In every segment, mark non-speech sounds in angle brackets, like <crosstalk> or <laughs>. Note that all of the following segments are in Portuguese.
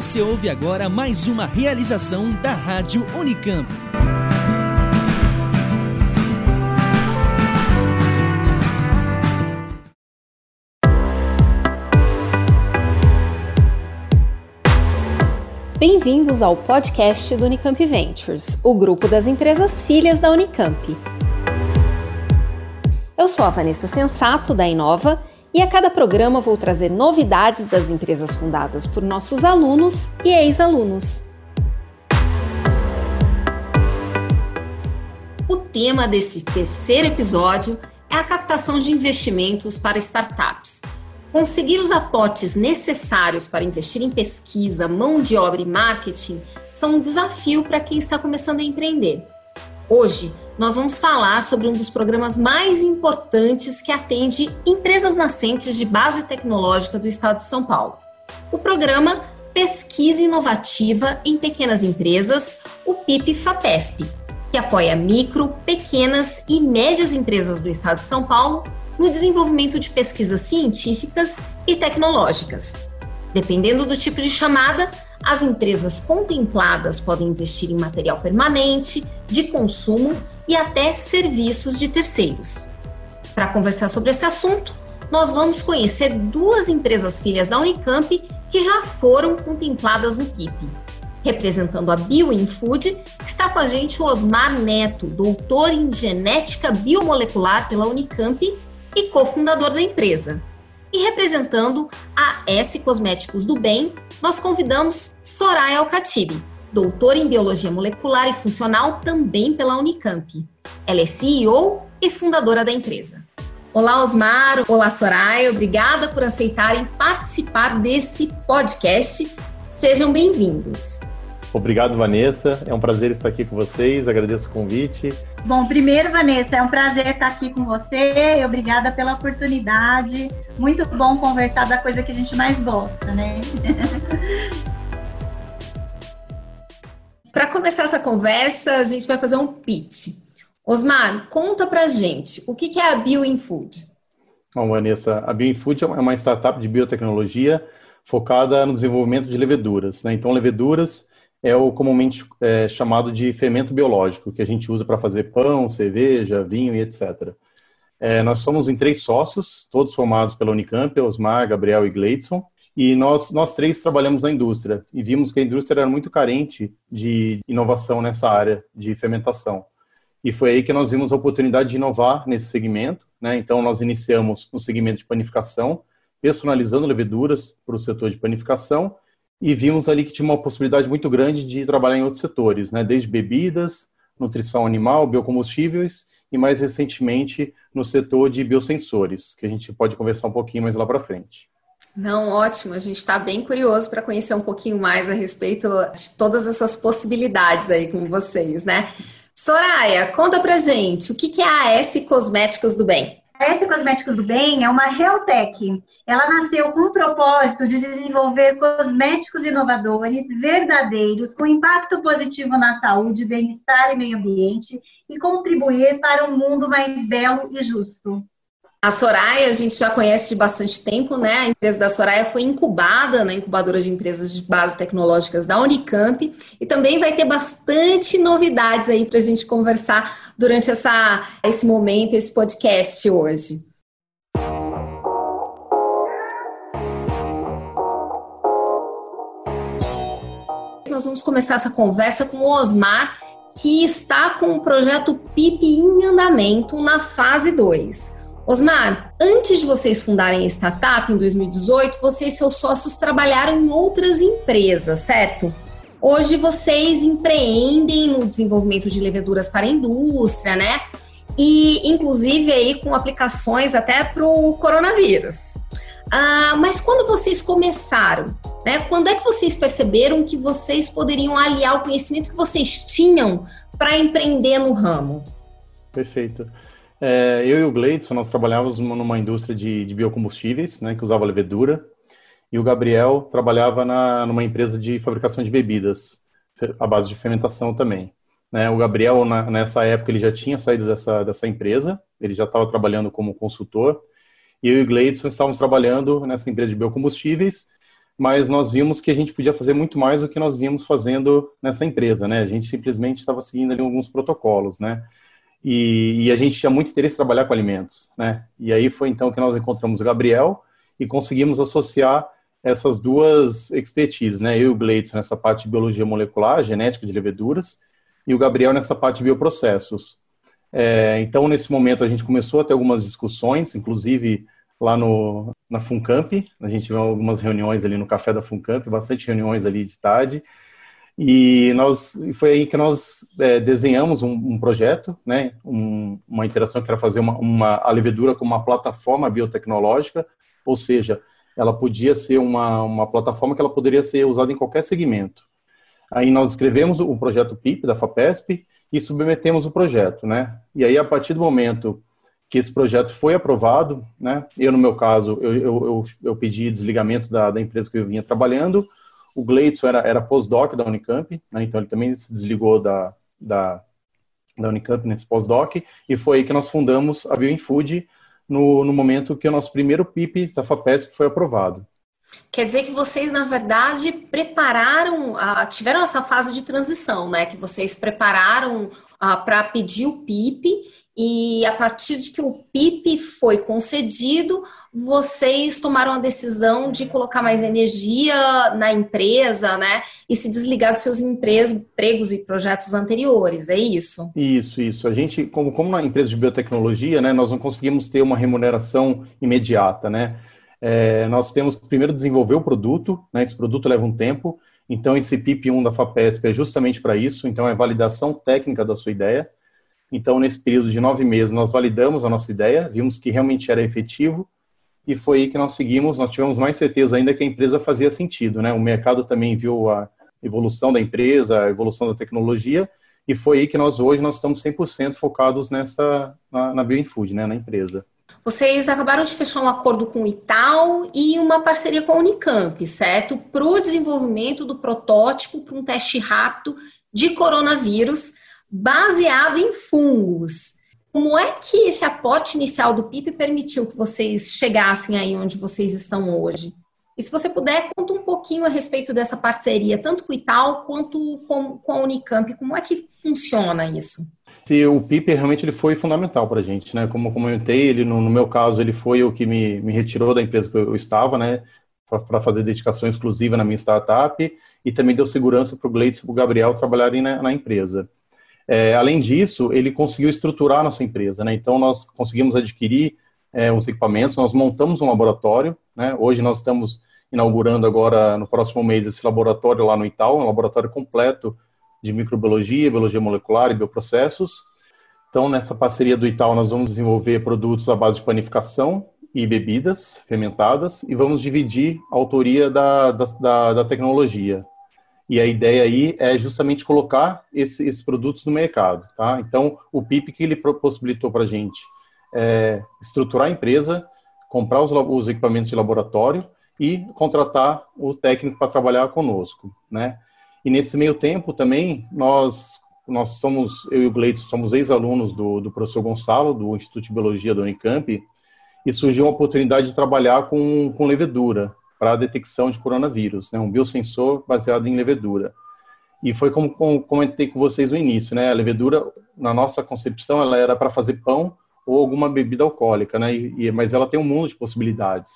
Você ouve agora mais uma realização da Rádio Unicamp. Bem-vindos ao podcast do Unicamp Ventures, o grupo das empresas filhas da Unicamp. Eu sou a Vanessa Sensato, da Inova, e a cada programa vou trazer novidades das empresas fundadas por nossos alunos e ex-alunos. O tema desse terceiro episódio é a captação de investimentos para startups. Conseguir os aportes necessários para investir em pesquisa, mão de obra e marketing são um desafio para quem está começando a empreender. Hoje, nós vamos falar sobre um dos programas mais importantes que atende empresas nascentes de base tecnológica do estado de São Paulo. O programa Pesquisa Inovativa em Pequenas Empresas, o PIP-FAPESP, que apoia micro, pequenas e médias empresas do estado de São Paulo no desenvolvimento de pesquisas científicas e tecnológicas. Dependendo do tipo de chamada, as empresas contempladas podem investir em material permanente, de consumo e até serviços de terceiros. Para conversar sobre esse assunto, nós vamos conhecer duas empresas filhas da Unicamp que já foram contempladas no PIP. Representando a BioInfood, está com a gente o Osmar Neto, doutor em genética biomolecular pela Unicamp e cofundador da empresa. E representando a S Cosméticos do Bem, nós convidamos Soraya Alcatibe, doutora em Biologia Molecular e Funcional também pela Unicamp. Ela é CEO e fundadora da empresa. Olá, Osmar. Olá, Soraya. Obrigada por aceitarem participar desse podcast. Sejam bem-vindos. Obrigado, Vanessa. É um prazer estar aqui com vocês. Agradeço o convite. Bom, primeiro, Vanessa, é um prazer estar aqui com você. Obrigada pela oportunidade. Muito bom conversar da coisa que a gente mais gosta, né? <laughs> Para começar essa conversa, a gente vai fazer um pitch. Osmar, conta pra gente, o que é a BioInfood? Bom, Vanessa, a BioInfood é uma startup de biotecnologia focada no desenvolvimento de leveduras. Né? Então, leveduras é o comumente é, chamado de fermento biológico, que a gente usa para fazer pão, cerveja, vinho e etc. É, nós somos em três sócios, todos formados pela Unicamp, Osmar, Gabriel e Gleidson, e nós, nós três trabalhamos na indústria e vimos que a indústria era muito carente de inovação nessa área de fermentação. E foi aí que nós vimos a oportunidade de inovar nesse segmento. Né? Então, nós iniciamos no segmento de panificação, personalizando leveduras para o setor de panificação e vimos ali que tinha uma possibilidade muito grande de trabalhar em outros setores, né? desde bebidas, nutrição animal, biocombustíveis e mais recentemente no setor de biosensores, que a gente pode conversar um pouquinho mais lá para frente. Não, ótimo. A gente está bem curioso para conhecer um pouquinho mais a respeito de todas essas possibilidades aí com vocês, né? Soraya, conta pra gente, o que é a S Cosméticos do Bem? S Cosméticos do Bem é uma Realtech. Ela nasceu com o propósito de desenvolver cosméticos inovadores, verdadeiros, com impacto positivo na saúde, bem-estar e meio ambiente e contribuir para um mundo mais belo e justo. A Soraya, a gente já conhece de bastante tempo, né? A empresa da Soraya foi incubada na incubadora de empresas de base tecnológicas da Unicamp e também vai ter bastante novidades aí para a gente conversar durante essa, esse momento, esse podcast hoje. Nós vamos começar essa conversa com o Osmar, que está com o projeto PIP em andamento na fase 2. Osmar, antes de vocês fundarem a startup em 2018, vocês e seus sócios trabalharam em outras empresas, certo? Hoje vocês empreendem no desenvolvimento de leveduras para a indústria, né? E inclusive aí com aplicações até para o coronavírus. Ah, mas quando vocês começaram, né? Quando é que vocês perceberam que vocês poderiam aliar o conhecimento que vocês tinham para empreender no ramo? Perfeito. É, eu e o Gleidson, nós trabalhávamos numa indústria de, de, biocombustíveis, né, que usava levedura, e o Gabriel trabalhava na, numa empresa de fabricação de bebidas, à base de fermentação também. Né, o Gabriel, na, nessa época, ele já tinha saído dessa, dessa empresa, ele já estava trabalhando como consultor, e eu e o Gleidson estávamos trabalhando nessa empresa de biocombustíveis, mas nós vimos que a gente podia fazer muito mais do que nós vimos fazendo nessa empresa, né? A gente simplesmente estava seguindo ali alguns protocolos, né? E, e, a gente tinha muito interesse em trabalhar com alimentos, né? E aí foi então que nós encontramos o Gabriel e conseguimos associar essas duas expertises, né? Eu e o Gleidson nessa parte de biologia molecular, genética de leveduras, e o Gabriel nessa parte de bioprocessos. É, então, nesse momento, a gente começou a ter algumas discussões, inclusive lá no, na Funcamp, a gente viu algumas reuniões ali no café da Funcamp, bastante reuniões ali de tarde, e nós foi aí que nós é, desenhamos um, um, projeto, né, um, uma interação que era fazer uma, uma, a levedura como uma plataforma biotecnológica, ou seja, ela podia ser uma, uma plataforma que ela poderia ser usada em qualquer segmento. Aí nós escrevemos o projeto PIP da FAPESP e submetemos o projeto, né? E aí a partir do momento que esse projeto foi aprovado, né? Eu no meu caso eu, eu, eu, eu pedi desligamento da, da, empresa que eu vinha trabalhando. O Gleidson era, era pós-doc da Unicamp, né? então ele também se desligou da, da, da Unicamp nesse pós-doc e foi aí que nós fundamos a BioInfood no, no momento que o nosso primeiro PIP da FAPESP foi aprovado. Quer dizer que vocês, na verdade, prepararam, uh, tiveram essa fase de transição, né? Que vocês prepararam uh, para pedir o PIP e a partir de que o PIP foi concedido, vocês tomaram a decisão de colocar mais energia na empresa, né? E se desligar dos seus empregos e projetos anteriores, é isso? Isso, isso. A gente, como, como empresa de biotecnologia, né, nós não conseguimos ter uma remuneração imediata, né? É, nós temos que primeiro desenvolver o produto, né? Esse produto leva um tempo. Então, esse PIP 1 da FAPESP é justamente para isso. Então, é validação técnica da sua ideia. Então, nesse período de nove meses, nós validamos a nossa ideia, vimos que realmente era efetivo, e foi aí que nós seguimos, nós tivemos mais certeza ainda que a empresa fazia sentido, né? O mercado também viu a evolução da empresa, a evolução da tecnologia, e foi aí que nós hoje nós estamos 100% focados nessa, na, na BioInfood, né, na empresa. Vocês acabaram de fechar um acordo com o Itaú e uma parceria com a Unicamp, certo? Para o desenvolvimento do protótipo para um teste rápido de coronavírus baseado em fungos. Como é que esse aporte inicial do PIP permitiu que vocês chegassem aí onde vocês estão hoje? E se você puder, conta um pouquinho a respeito dessa parceria, tanto com o Itaú quanto com, com a Unicamp. Como é que funciona isso? O PIP realmente ele foi fundamental para a gente, né? Como comentei, ele no, no, meu caso ele foi o que me, me retirou da empresa que eu estava, né? Para fazer dedicação exclusiva na minha startup e também deu segurança para o Gleides e para o Gabriel trabalharem na, na empresa. É, além disso, ele conseguiu estruturar a nossa empresa, né? Então, nós conseguimos adquirir é, os equipamentos, nós montamos um laboratório, né? Hoje nós estamos inaugurando agora, no próximo mês, esse laboratório lá no Itaú, um laboratório completo de microbiologia, biologia molecular e bioprocessos. Então, nessa parceria do Itaú, nós vamos desenvolver produtos à base de panificação e bebidas fermentadas e vamos dividir a autoria da, da, da tecnologia. E a ideia aí é justamente colocar esse, esses produtos no mercado, tá? Então, o PIP que ele possibilitou para a gente é estruturar a empresa, comprar os, os equipamentos de laboratório e contratar o técnico para trabalhar conosco, né? E nesse meio tempo também, nós, nós somos, eu e o Gleitson, somos ex-alunos do, do professor Gonçalo, do Instituto de Biologia da Unicamp, e surgiu a oportunidade de trabalhar com, com levedura, para a detecção de coronavírus, né, um biosensor baseado em levedura. E foi como, como comentei com vocês no início, né, a levedura, na nossa concepção, ela era para fazer pão ou alguma bebida alcoólica, né, e, mas ela tem um mundo de possibilidades.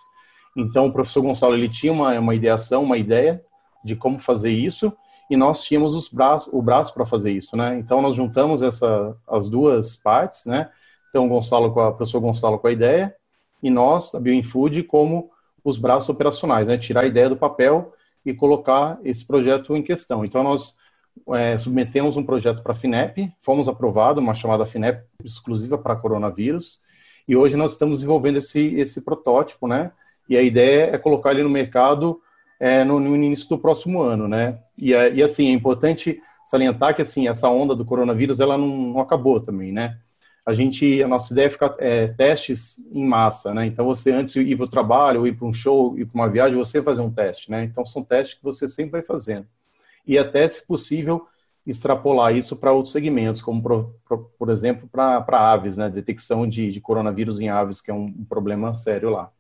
Então, o professor Gonçalo, ele tinha uma, uma ideação, uma ideia de como fazer isso, e nós tínhamos os braços, o braço para fazer isso, né, então nós juntamos essa, as duas partes, né, então Gonçalo com a, professor Gonçalo com a ideia, e nós, a BioInfood, como os braços operacionais, né? tirar a ideia do papel e colocar esse projeto em questão. Então, nós é, submetemos um projeto para a FINEP, fomos aprovados, uma chamada FINEP exclusiva para coronavírus, e hoje nós estamos desenvolvendo esse, esse protótipo, né? E a ideia é colocar ele no mercado é, no, no, início do próximo ano, né? E, e, assim, é importante salientar que, assim, essa onda do coronavírus, ela não, não acabou também, né? a gente, a nossa ideia é ficar é, testes em massa, né? Então, você antes de ir para o trabalho, ou ir para um show, ir para uma viagem, você fazer um teste, né? Então, são testes que você sempre vai fazendo. E até, se possível, extrapolar isso para outros segmentos, como, por, por exemplo, para aves, né? Detecção de, de, coronavírus em aves, que é um, um problema sério lá.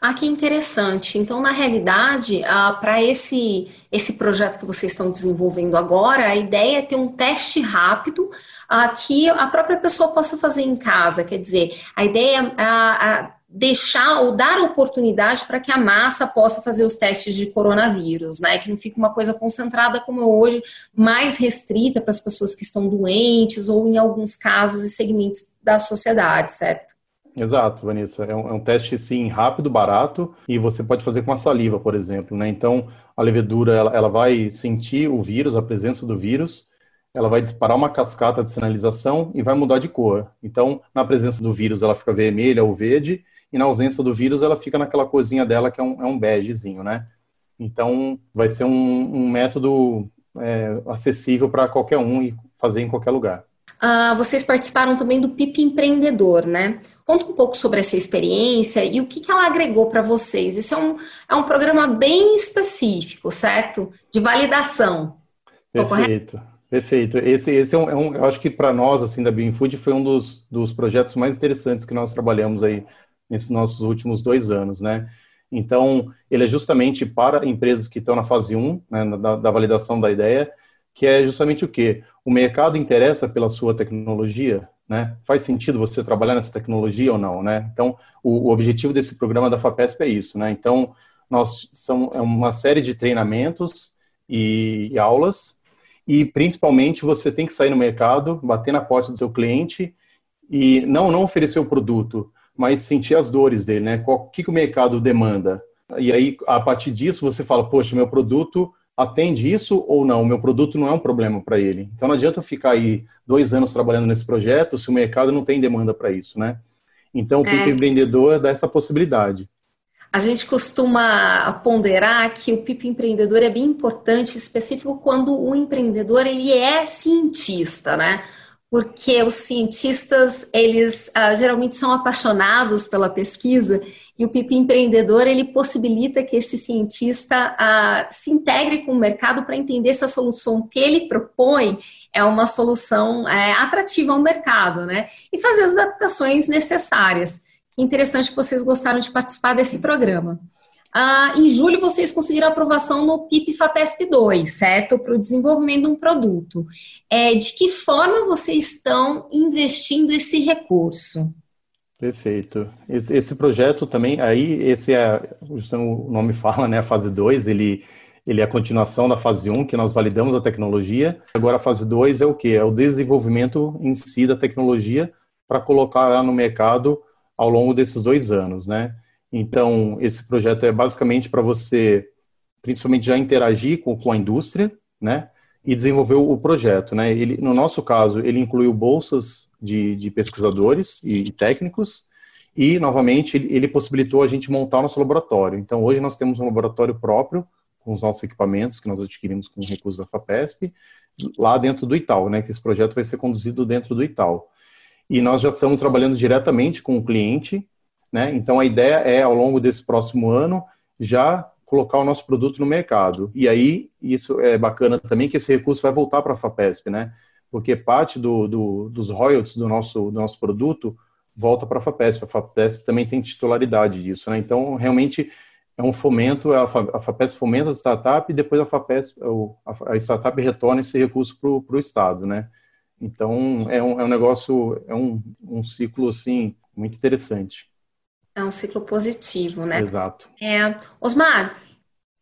Ah, que interessante. Então, na realidade, ah, para esse, esse projeto que vocês estão desenvolvendo agora, a ideia é ter um teste rápido ah, que a própria pessoa possa fazer em casa. Quer dizer, a ideia é ah, deixar ou dar oportunidade para que a massa possa fazer os testes de coronavírus, né? Que não fique uma coisa concentrada como é hoje, mais restrita para as pessoas que estão doentes ou, em alguns casos, e segmentos da sociedade, certo? Exato, Vanessa. É um, é um, teste, sim, rápido, barato, e você pode fazer com a saliva, por exemplo, né? Então, a levedura, ela, ela vai sentir o vírus, a presença do vírus, ela vai disparar uma cascata de sinalização e vai mudar de cor. Então, na presença do vírus, ela fica vermelha ou verde, e na ausência do vírus, ela fica naquela coisinha dela que é um, é um begezinho, né? Então, vai ser um, um método é, acessível para qualquer um e fazer em qualquer lugar. Uh, vocês participaram também do PIP Empreendedor, né? Conta um pouco sobre essa experiência e o que, que ela agregou para vocês. Esse é um, é um programa bem específico, certo? De validação. Perfeito. Perfeito. Esse, esse é um, é um eu acho que para nós, assim, da Bioinfood, foi um dos, dos projetos mais interessantes que nós trabalhamos aí nesses nossos últimos dois anos, né? Então, ele é justamente para empresas que estão na fase 1, né, da, da validação da ideia, que é justamente o quê? O mercado interessa pela sua tecnologia, né? Faz sentido você trabalhar nessa tecnologia ou não, né? Então, o, o objetivo desse programa da FAPESP é isso, né? Então, nós são é uma série de treinamentos e, e aulas e principalmente você tem que sair no mercado, bater na porta do seu cliente e não não oferecer o produto, mas sentir as dores dele, né? O que, que o mercado demanda? E aí, a partir disso, você fala, poxa, meu produto atende isso ou não? O meu produto não é um problema para ele. Então, não adianta eu ficar aí dois anos trabalhando nesse projeto se o mercado não tem demanda para isso, né? Então, o é. PIP Empreendedor dá essa possibilidade. A gente costuma ponderar que o PIP Empreendedor é bem importante, específico quando o empreendedor ele é cientista, né? Porque os cientistas, eles uh, geralmente são apaixonados pela pesquisa e o PIP empreendedor, ele possibilita que esse cientista uh, se integre com o mercado para entender se a solução que ele propõe é uma solução é, atrativa ao mercado, né? E fazer as adaptações necessárias. Interessante que vocês gostaram de participar desse programa. Ah, em julho, vocês conseguiram aprovação no PIP FAPESP 2, certo? Para o desenvolvimento de um produto. É, de que forma vocês estão investindo esse recurso? Perfeito. Esse, esse projeto também, aí, esse é, o nome fala, né? A fase 2, ele, ele é a continuação da fase 1, um, que nós validamos a tecnologia. Agora, a fase 2 é o quê? É o desenvolvimento em si da tecnologia para colocar ela no mercado ao longo desses dois anos, né? Então, esse projeto é basicamente para você, principalmente, já interagir com, com a indústria, né? E desenvolver o projeto, né? Ele, no nosso caso, ele incluiu bolsas de, de pesquisadores e, técnicos, e, novamente, ele, ele possibilitou a gente montar o nosso laboratório. Então, hoje nós temos um laboratório próprio, com os nossos equipamentos que nós adquirimos com recursos da FAPESP, lá dentro do Itaú, né? Que esse projeto vai ser conduzido dentro do Itaú. E nós já estamos trabalhando diretamente com o cliente, né? Então, a ideia é, ao longo desse próximo ano, já colocar o nosso produto no mercado. E aí, isso é bacana também, que esse recurso vai voltar para a FAPESP, né? Porque parte do, do, dos royalties do nosso, do nosso produto volta para a FAPESP. A FAPESP também tem titularidade disso, né? Então, realmente, é um fomento, a FAPESP fomenta a startup e depois a FAPESP, a startup retorna esse recurso para o Estado, né? Então, é um, é um negócio, é um, um ciclo, assim, muito interessante. É um ciclo positivo, né? Exato. É, Osmar,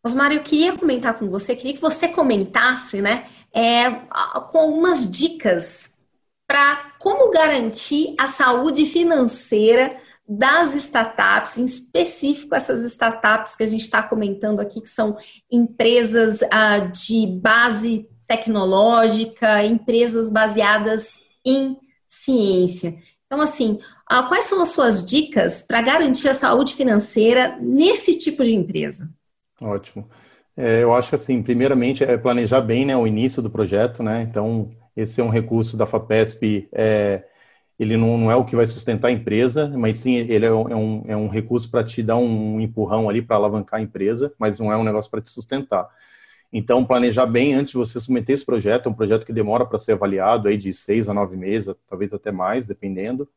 Osmar, eu queria comentar com você, queria que você comentasse, né, é, com algumas dicas para como garantir a saúde financeira das startups, em específico essas startups que a gente está comentando aqui, que são empresas ah, de base tecnológica, empresas baseadas em ciência. Então, assim, ah, quais são as suas dicas para garantir a saúde financeira nesse tipo de empresa? Ótimo. É, eu acho que, assim, primeiramente, é planejar bem né, o início do projeto, né? Então, esse é um recurso da FAPESP, é, ele não, não, é o que vai sustentar a empresa, mas sim, ele é um, é um, é um recurso para te dar um empurrão ali para alavancar a empresa, mas não é um negócio para te sustentar. Então, planejar bem antes de você submeter esse projeto, é um projeto que demora para ser avaliado aí de seis a nove meses, talvez até mais, dependendo.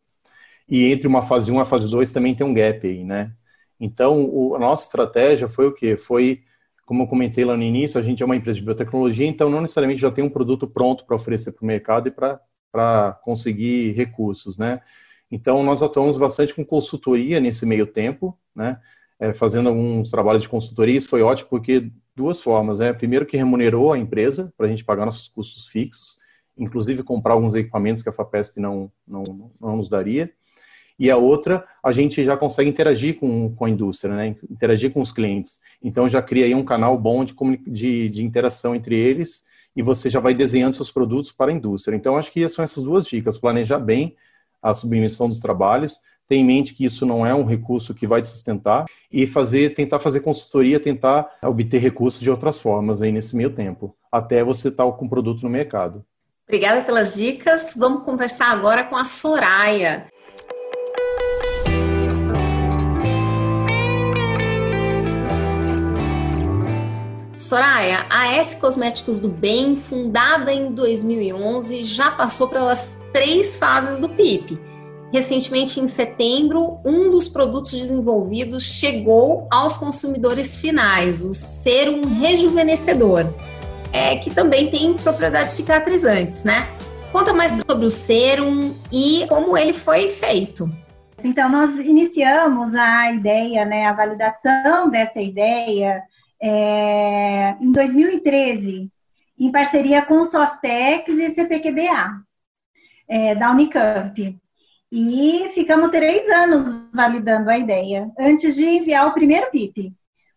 E entre uma fase 1 e a fase 2 também tem um gap aí, né? Então, o, a nossa estratégia foi o quê? Foi, como eu comentei lá no início, a gente é uma empresa de biotecnologia, então não necessariamente já tem um produto pronto para oferecer para o mercado e para conseguir recursos, né? Então, nós atuamos bastante com consultoria nesse meio tempo, né? É, fazendo alguns trabalhos de consultoria, isso foi ótimo porque duas formas, né? Primeiro que remunerou a empresa para a gente pagar nossos custos fixos, inclusive comprar alguns equipamentos que a FAPESP não, não, não nos daria. E a outra, a gente já consegue interagir com, com a indústria, né? interagir com os clientes. Então, já cria aí um canal bom de, de, de interação entre eles e você já vai desenhando seus produtos para a indústria. Então, acho que são essas duas dicas: planejar bem a submissão dos trabalhos, ter em mente que isso não é um recurso que vai te sustentar e fazer, tentar fazer consultoria, tentar obter recursos de outras formas aí nesse meio tempo, até você estar com o produto no mercado. Obrigada pelas dicas. Vamos conversar agora com a Soraya. Soraya, a S Cosméticos do Bem, fundada em 2011, já passou pelas três fases do PIP. Recentemente, em setembro, um dos produtos desenvolvidos chegou aos consumidores finais, o Serum Rejuvenescedor é, que também tem propriedades cicatrizantes, né? Conta mais sobre o serum e como ele foi feito. Então, nós iniciamos a ideia, né, a validação dessa ideia é, em 2013, em parceria com o Softex e CPQBA, é, da Unicamp. E ficamos três anos validando a ideia, antes de enviar o primeiro PIP.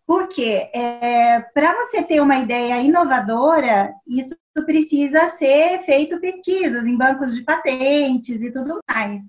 Porque é, para você ter uma ideia inovadora, isso precisa ser feito pesquisas em bancos de patentes e tudo mais.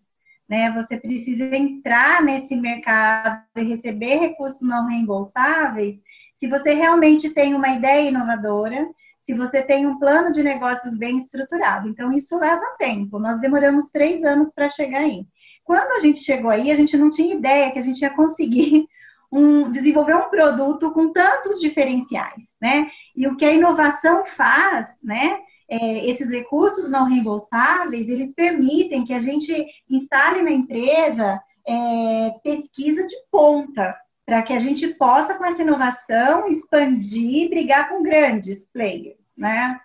Né? Você precisa entrar nesse mercado e receber recursos não reembolsáveis se você realmente tem uma ideia inovadora, se você tem um plano de negócios bem estruturado. Então, isso leva tempo. Nós demoramos três anos para chegar aí. Quando a gente chegou aí, a gente não tinha ideia que a gente ia conseguir <laughs> um, desenvolver um produto com tantos diferenciais, né? E o que a inovação faz, né? É, esses recursos não reembolsáveis, eles permitem que a gente instale na empresa é, pesquisa de ponta, para que a gente possa, com essa inovação, expandir e brigar com grandes players, né?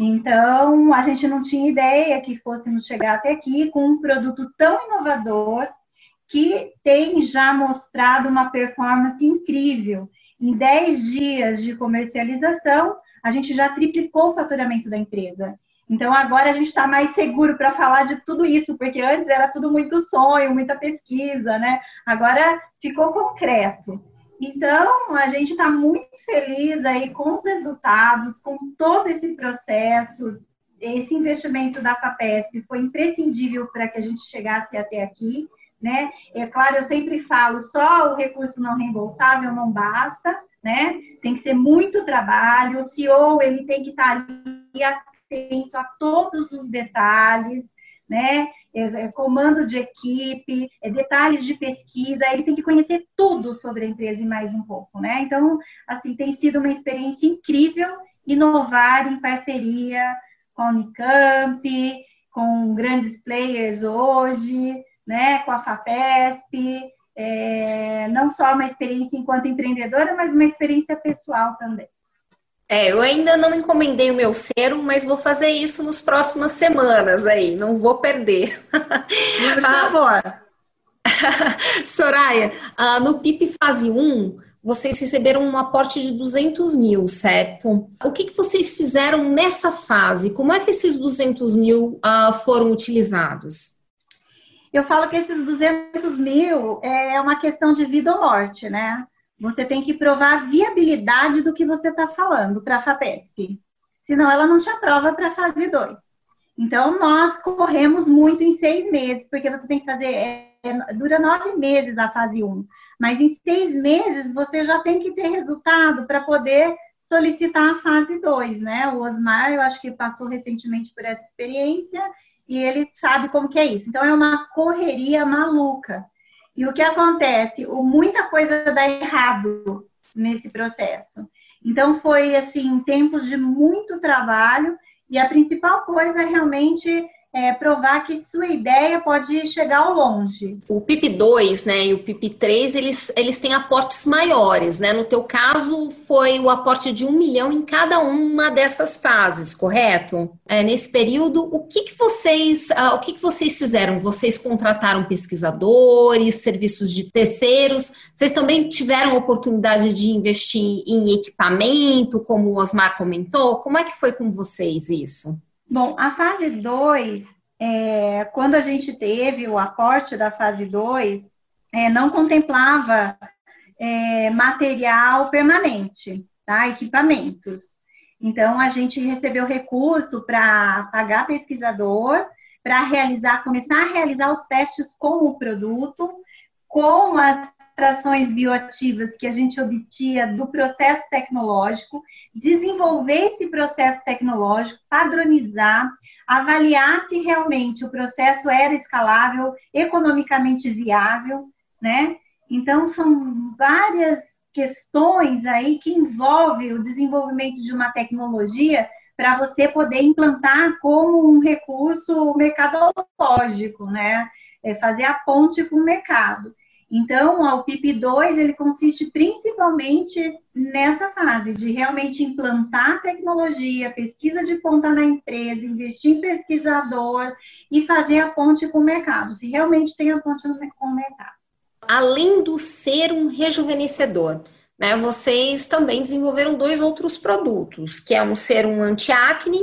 Então, a gente não tinha ideia que fôssemos chegar até aqui com um produto tão inovador, que tem já mostrado uma performance incrível. Em 10 dias de comercialização, a gente já triplicou o faturamento da empresa. Então, agora a gente está mais seguro para falar de tudo isso, porque antes era tudo muito sonho, muita pesquisa, né? Agora ficou concreto. Então, a gente está muito feliz aí com os resultados, com todo esse processo. Esse investimento da FAPESP foi imprescindível para que a gente chegasse até aqui né? É claro, eu sempre falo, só o recurso não reembolsável não basta, né? Tem que ser muito trabalho, o CEO, ele tem que estar ali atento a todos os detalhes, né? É, é, comando de equipe, é, detalhes de pesquisa, ele tem que conhecer tudo sobre a empresa e mais um pouco, né? Então, assim, tem sido uma experiência incrível inovar em parceria com a Unicamp, com grandes players hoje, né, com a FAPESP, é, não só uma experiência enquanto empreendedora, mas uma experiência pessoal também. É, eu ainda não encomendei o meu serum, mas vou fazer isso nas próximas semanas aí, não vou perder. Por <laughs> favor. <laughs> Soraya, uh, no PIP fase 1, vocês receberam um aporte de 200 mil, certo? O que, que vocês fizeram nessa fase? Como é que esses 200 mil uh, foram utilizados? Eu falo que esses 200 mil é uma questão de vida ou morte, né? Você tem que provar a viabilidade do que você está falando para a FAPESP. Senão, ela não te aprova para a fase 2. Então, nós corremos muito em seis meses, porque você tem que fazer. É, é, dura nove meses a fase 1. Um, mas em seis meses você já tem que ter resultado para poder solicitar a fase 2, né? O Osmar, eu acho que passou recentemente por essa experiência e ele sabe como que é isso. Então é uma correria maluca. E o que acontece? O, muita coisa dá errado nesse processo. Então foi assim, tempos de muito trabalho e a principal coisa realmente é, provar que sua ideia pode chegar ao longe. O PIP2 né, e o PIP3, eles, eles têm aportes maiores, né? No teu caso, foi o aporte de um milhão em cada uma dessas fases, correto? É, nesse período, o que, que vocês uh, o que, que vocês fizeram? Vocês contrataram pesquisadores, serviços de terceiros? Vocês também tiveram oportunidade de investir em equipamento, como o Osmar comentou? Como é que foi com vocês isso? Bom, a fase 2, é, quando a gente teve o aporte da fase 2, é, não contemplava é, material permanente, tá? equipamentos. Então, a gente recebeu recurso para pagar pesquisador, para realizar, começar a realizar os testes com o produto, com as frações bioativas que a gente obtinha do processo tecnológico, desenvolver esse processo tecnológico, padronizar, avaliar se realmente o processo era escalável, economicamente viável, né? Então, são várias questões aí que envolvem o desenvolvimento de uma tecnologia para você poder implantar como um recurso mercadológico, né? É fazer a ponte com o mercado. Então, o PIP2, ele consiste principalmente nessa fase de realmente implantar tecnologia, pesquisa de ponta na empresa, investir em pesquisador e fazer a ponte com o mercado, se realmente tem a ponte com o mercado. Além do ser um rejuvenescedor, né, vocês também desenvolveram dois outros produtos, que é um ser um antiacne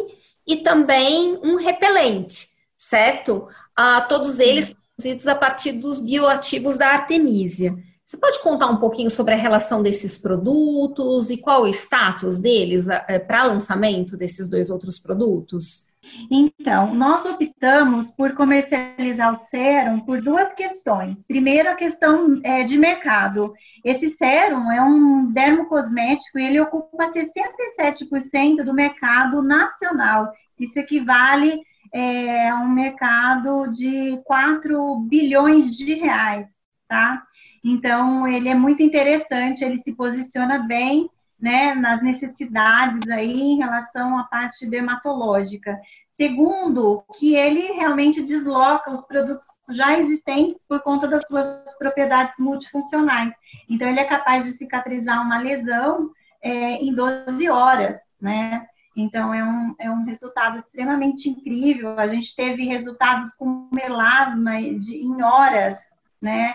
e também um repelente, certo? Ah, todos eles produzidos a partir dos bioativos da artemisia. Você pode contar um pouquinho sobre a relação desses produtos e qual o status deles é, para lançamento desses dois outros produtos? Então, nós optamos por comercializar o sérum por duas questões. Primeiro, a questão é, de mercado. Esse sérum é um dermocosmético e ele ocupa 67% do mercado nacional. Isso equivale é um mercado de 4 bilhões de reais, tá? Então, ele é muito interessante, ele se posiciona bem, né, nas necessidades aí em relação à parte dermatológica. Segundo, que ele realmente desloca os produtos já existentes por conta das suas propriedades multifuncionais. Então, ele é capaz de cicatrizar uma lesão é, em 12 horas, né? Então, é um, é um resultado extremamente incrível. A gente teve resultados com melasma de, em horas, né?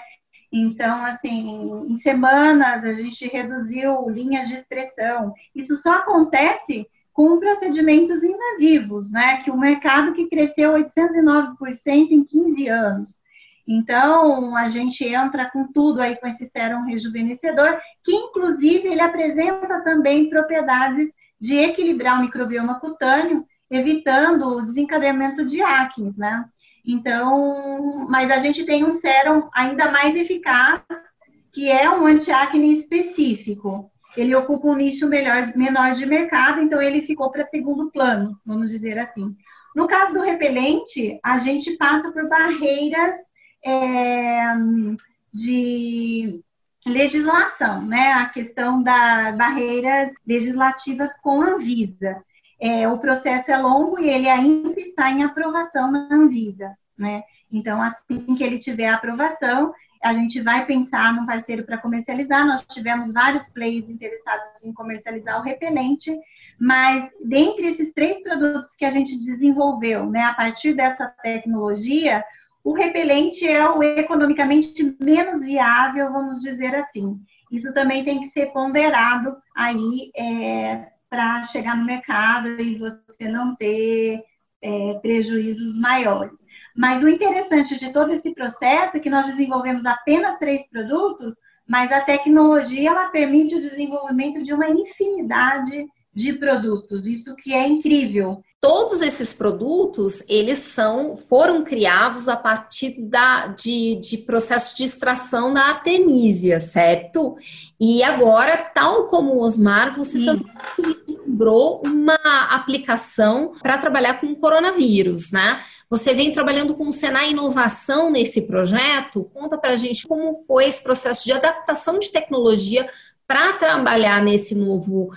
Então, assim, em semanas a gente reduziu linhas de expressão. Isso só acontece com procedimentos invasivos, né? Que o mercado que cresceu 809% em 15 anos. Então, a gente entra com tudo aí com esse sérum rejuvenescedor, que inclusive ele apresenta também propriedades de equilibrar o microbioma cutâneo, evitando o desencadeamento de acnes, né? Então, mas a gente tem um sérum ainda mais eficaz, que é um antiacne específico. Ele ocupa um nicho melhor, menor de mercado, então ele ficou para segundo plano, vamos dizer assim. No caso do repelente, a gente passa por barreiras é, de legislação, né? A questão das barreiras legislativas com a Anvisa. É, o processo é longo e ele ainda está em aprovação na Anvisa, né? Então, assim que ele tiver aprovação, a gente vai pensar num parceiro para comercializar. Nós tivemos vários players interessados em comercializar o repelente, mas dentre esses três produtos que a gente desenvolveu, né, a partir dessa tecnologia, o repelente é o economicamente menos viável, vamos dizer assim. Isso também tem que ser ponderado aí é, para chegar no mercado e você não ter é, prejuízos maiores. Mas o interessante de todo esse processo é que nós desenvolvemos apenas três produtos, mas a tecnologia ela permite o desenvolvimento de uma infinidade de produtos. Isso que é incrível. Todos esses produtos, eles são, foram criados a partir da, de, de processo de extração da artemisia, certo? E agora, tal como o Osmar, você Sim. também vislumbrou uma aplicação para trabalhar com o coronavírus, né? Você vem trabalhando com o Senai Inovação nesse projeto. Conta para a gente como foi esse processo de adaptação de tecnologia para trabalhar nesse novo,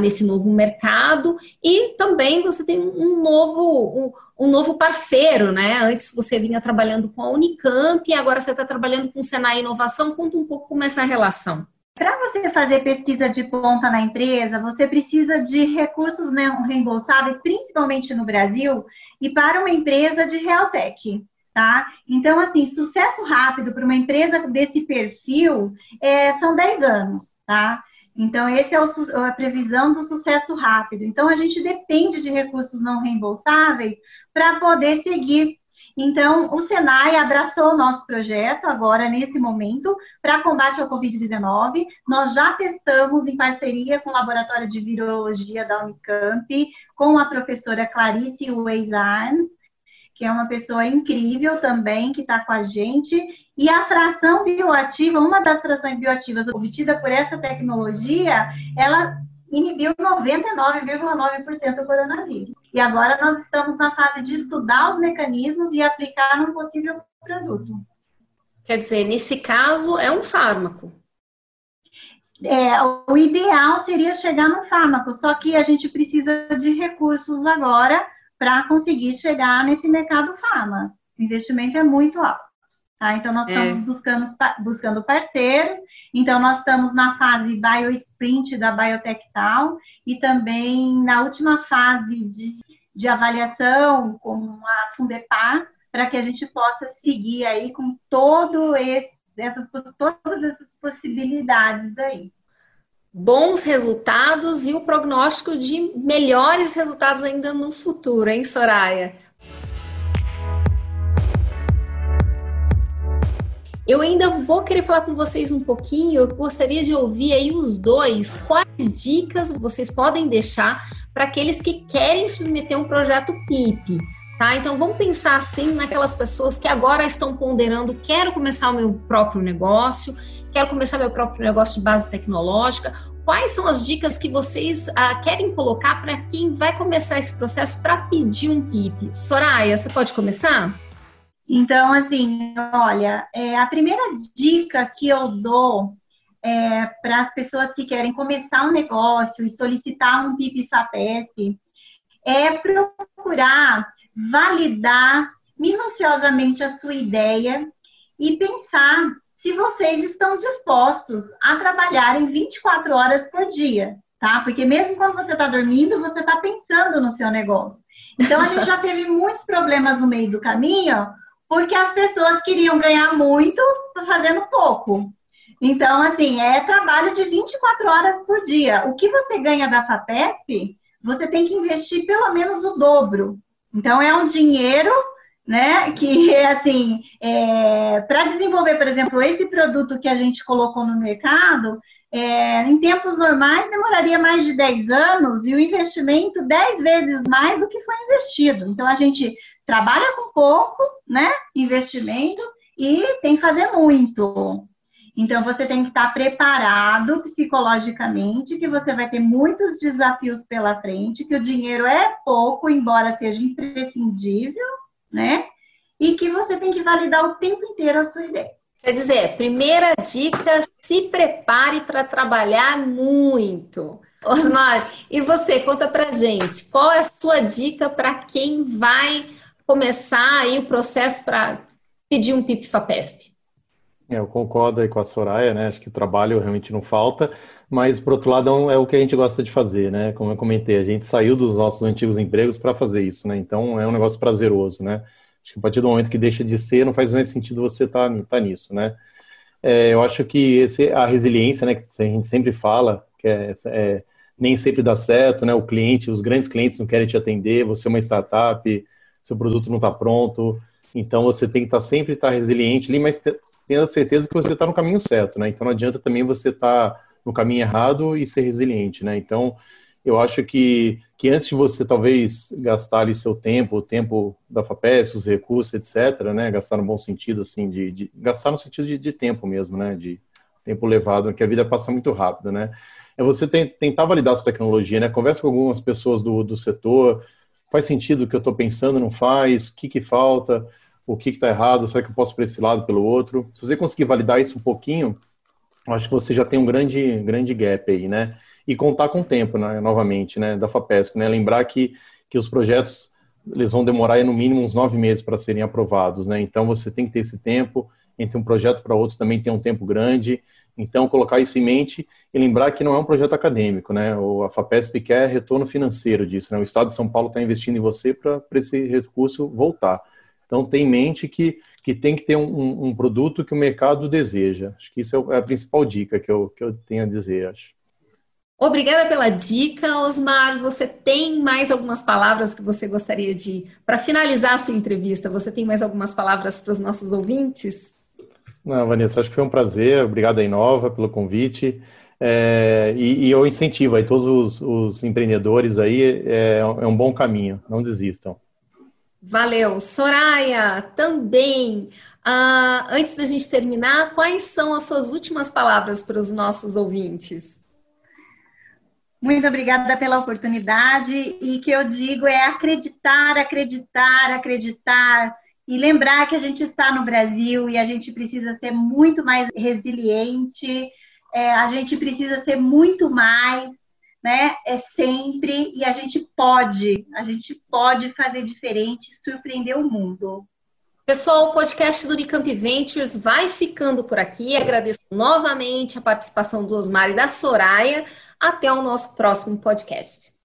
nesse novo mercado e também você tem um novo, um, um, novo parceiro, né? Antes você vinha trabalhando com a Unicamp e agora você está trabalhando com o Senai Inovação. Conta um pouco como é essa relação. Para você fazer pesquisa de ponta na empresa, você precisa de recursos não reembolsáveis, principalmente no Brasil, e para uma empresa de Realtech tá? Então, assim, sucesso rápido para uma empresa desse perfil é, são 10 anos, tá? Então, esse é a previsão do sucesso rápido. Então, a gente depende de recursos não reembolsáveis para poder seguir. Então, o Senai abraçou o nosso projeto agora, nesse momento, para combate ao Covid-19. Nós já testamos em parceria com o Laboratório de Virologia da Unicamp, com a professora Clarice Weiss Arns, que é uma pessoa incrível também, que está com a gente. E a fração bioativa, uma das frações bioativas obtida por essa tecnologia, ela inibiu 99,9% do coronavírus. E agora nós estamos na fase de estudar os mecanismos e aplicar num possível produto. Quer dizer, nesse caso, é um fármaco. É, o ideal seria chegar no fármaco, só que a gente precisa de recursos agora para conseguir chegar nesse mercado farma. O investimento é muito alto. Tá? Então, nós é. estamos buscando, buscando parceiros. Então, nós estamos na fase BioSprint da Biotectal e também na última fase de, de avaliação com a Fundepar, para que a gente possa seguir aí com todo esse, essas, todas essas possibilidades aí bons resultados e o prognóstico de melhores resultados ainda no futuro, hein, Soraya? Eu ainda vou querer falar com vocês um pouquinho, eu gostaria de ouvir aí os dois, quais dicas vocês podem deixar para aqueles que querem submeter um projeto PIP. Tá? Então vamos pensar assim naquelas pessoas que agora estão ponderando, quero começar o meu próprio negócio, quero começar meu próprio negócio de base tecnológica. Quais são as dicas que vocês ah, querem colocar para quem vai começar esse processo para pedir um PIP? Soraya, você pode começar? Então, assim, olha, é, a primeira dica que eu dou é, para as pessoas que querem começar um negócio e solicitar um PIP FAPESP é procurar validar minuciosamente a sua ideia e pensar se vocês estão dispostos a trabalhar em 24 horas por dia, tá? Porque mesmo quando você está dormindo, você está pensando no seu negócio. Então, a gente já <laughs> teve muitos problemas no meio do caminho, porque as pessoas queriam ganhar muito fazendo pouco. Então, assim, é trabalho de 24 horas por dia. O que você ganha da FAPESP, você tem que investir pelo menos o dobro. Então, é um dinheiro né? Que <laughs> assim, é, para desenvolver, por exemplo, esse produto que a gente colocou no mercado, é, em tempos normais demoraria mais de 10 anos e o investimento 10 vezes mais do que foi investido. Então a gente trabalha com pouco, né? Investimento e tem que fazer muito. Então você tem que estar preparado psicologicamente, que você vai ter muitos desafios pela frente, que o dinheiro é pouco, embora seja imprescindível, né? E que você tem que validar o tempo inteiro a sua ideia. Quer dizer, primeira dica, se prepare para trabalhar muito. Osmar, e você, conta pra gente, qual é a sua dica para quem vai começar aí o processo para pedir um PIP FAPESP? É, eu concordo aí com a Soraya, né? Acho que o trabalho realmente não falta, mas por outro lado é, é o que a gente gosta de fazer, né? Como eu comentei, a gente saiu dos nossos antigos empregos para fazer isso, né? Então é um negócio prazeroso, né? Acho que a partir do momento que deixa de ser, não faz mais sentido você estar tá, tá nisso, né? É, eu acho que esse, a resiliência, né, que a gente sempre fala, que é, é, nem sempre dá certo, né? O cliente, os grandes clientes não querem te atender, você é uma startup, seu produto não está pronto, então você tem que estar tá, sempre estar tá resiliente ali, mas tenha certeza que você está no caminho certo, né? Então não adianta também você estar tá no caminho errado e ser resiliente, né? Então eu acho que, que antes de você talvez gastar ali seu tempo, o tempo da FAPES, os recursos, etc., né, gastar no bom sentido, assim, de, de gastar no sentido de, de, tempo mesmo, né, de tempo levado, que a vida passa muito rápido, né, é você tentar validar sua tecnologia, né, conversa com algumas pessoas do, do setor, faz sentido o que eu estou pensando, não faz, o que que falta, o que está errado, será que eu posso para esse lado, pelo outro, se você conseguir validar isso um pouquinho, acho que você já tem um grande, grande gap aí, né? E contar com o tempo, né, novamente, né, da FAPESC, né? Lembrar que, que os projetos eles vão demorar no mínimo uns nove meses para serem aprovados, né? Então você tem que ter esse tempo, entre um projeto para outro também tem um tempo grande. Então, colocar isso em mente e lembrar que não é um projeto acadêmico, né? O, a FAPESP quer retorno financeiro disso, né? O Estado de São Paulo está investindo em você para esse recurso voltar. Então, tem em mente que, que tem que ter um, um, produto que o mercado deseja. Acho que isso é, é a principal dica que eu, que eu tenho a dizer, acho. Obrigada pela dica, Osmar. Você tem mais algumas palavras que você gostaria de. Para finalizar a sua entrevista, você tem mais algumas palavras para os nossos ouvintes? Não, Vanessa, acho que foi um prazer. Obrigado, Inova, pelo convite. É, e, e, eu incentivo aí todos os, os empreendedores aí, é, é, um bom caminho, não desistam. Valeu. Soraya, também. Uh, antes da gente terminar, quais são as suas últimas palavras para os nossos ouvintes? Muito obrigada pela oportunidade e que eu digo é acreditar, acreditar, acreditar e lembrar que a gente está no Brasil e a gente precisa ser muito mais resiliente, é, a gente precisa ser muito mais, né? É sempre e a gente pode, a gente pode fazer diferente, surpreender o mundo. Pessoal, o podcast do Unicamp Ventures vai ficando por aqui. Agradeço novamente a participação do Osmar e da Soraya. Até o nosso próximo podcast.